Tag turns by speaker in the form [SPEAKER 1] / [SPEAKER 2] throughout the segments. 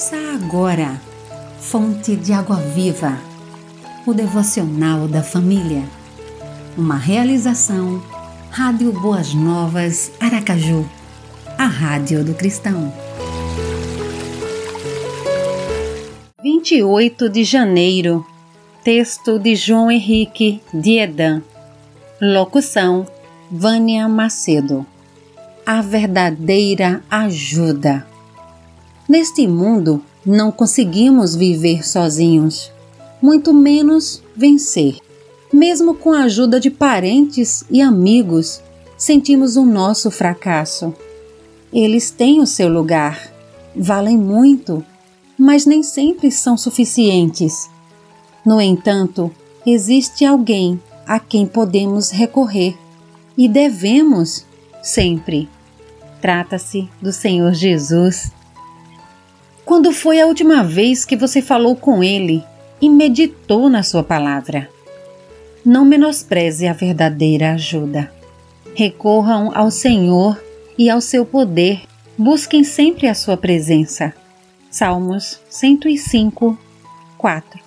[SPEAKER 1] Ouça agora, Fonte de Água Viva, o devocional da família. Uma realização, Rádio Boas Novas, Aracaju, a Rádio do Cristão. 28 de janeiro, texto de João Henrique de Edan, locução Vânia Macedo. A verdadeira ajuda. Neste mundo, não conseguimos viver sozinhos, muito menos vencer. Mesmo com a ajuda de parentes e amigos, sentimos o nosso fracasso. Eles têm o seu lugar, valem muito, mas nem sempre são suficientes. No entanto, existe alguém a quem podemos recorrer e devemos sempre. Trata-se do Senhor Jesus. Quando foi a última vez que você falou com Ele e meditou na Sua palavra? Não menospreze a verdadeira ajuda. Recorram ao Senhor e ao seu poder. Busquem sempre a Sua presença. Salmos 105, 4.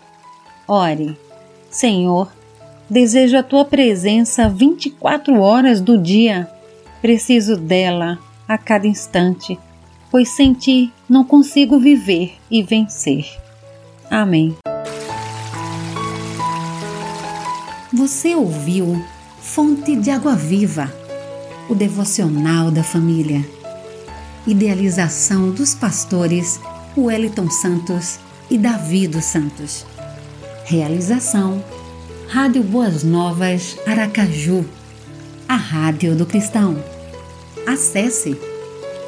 [SPEAKER 1] Ore, Senhor, desejo a Tua presença 24 horas do dia. Preciso dela a cada instante pois sem ti não consigo viver e vencer. Amém. Você ouviu Fonte de Água Viva, o devocional da família. Idealização dos pastores Wellington Santos e Davi dos Santos. Realização Rádio Boas Novas Aracaju, a Rádio do Cristão. Acesse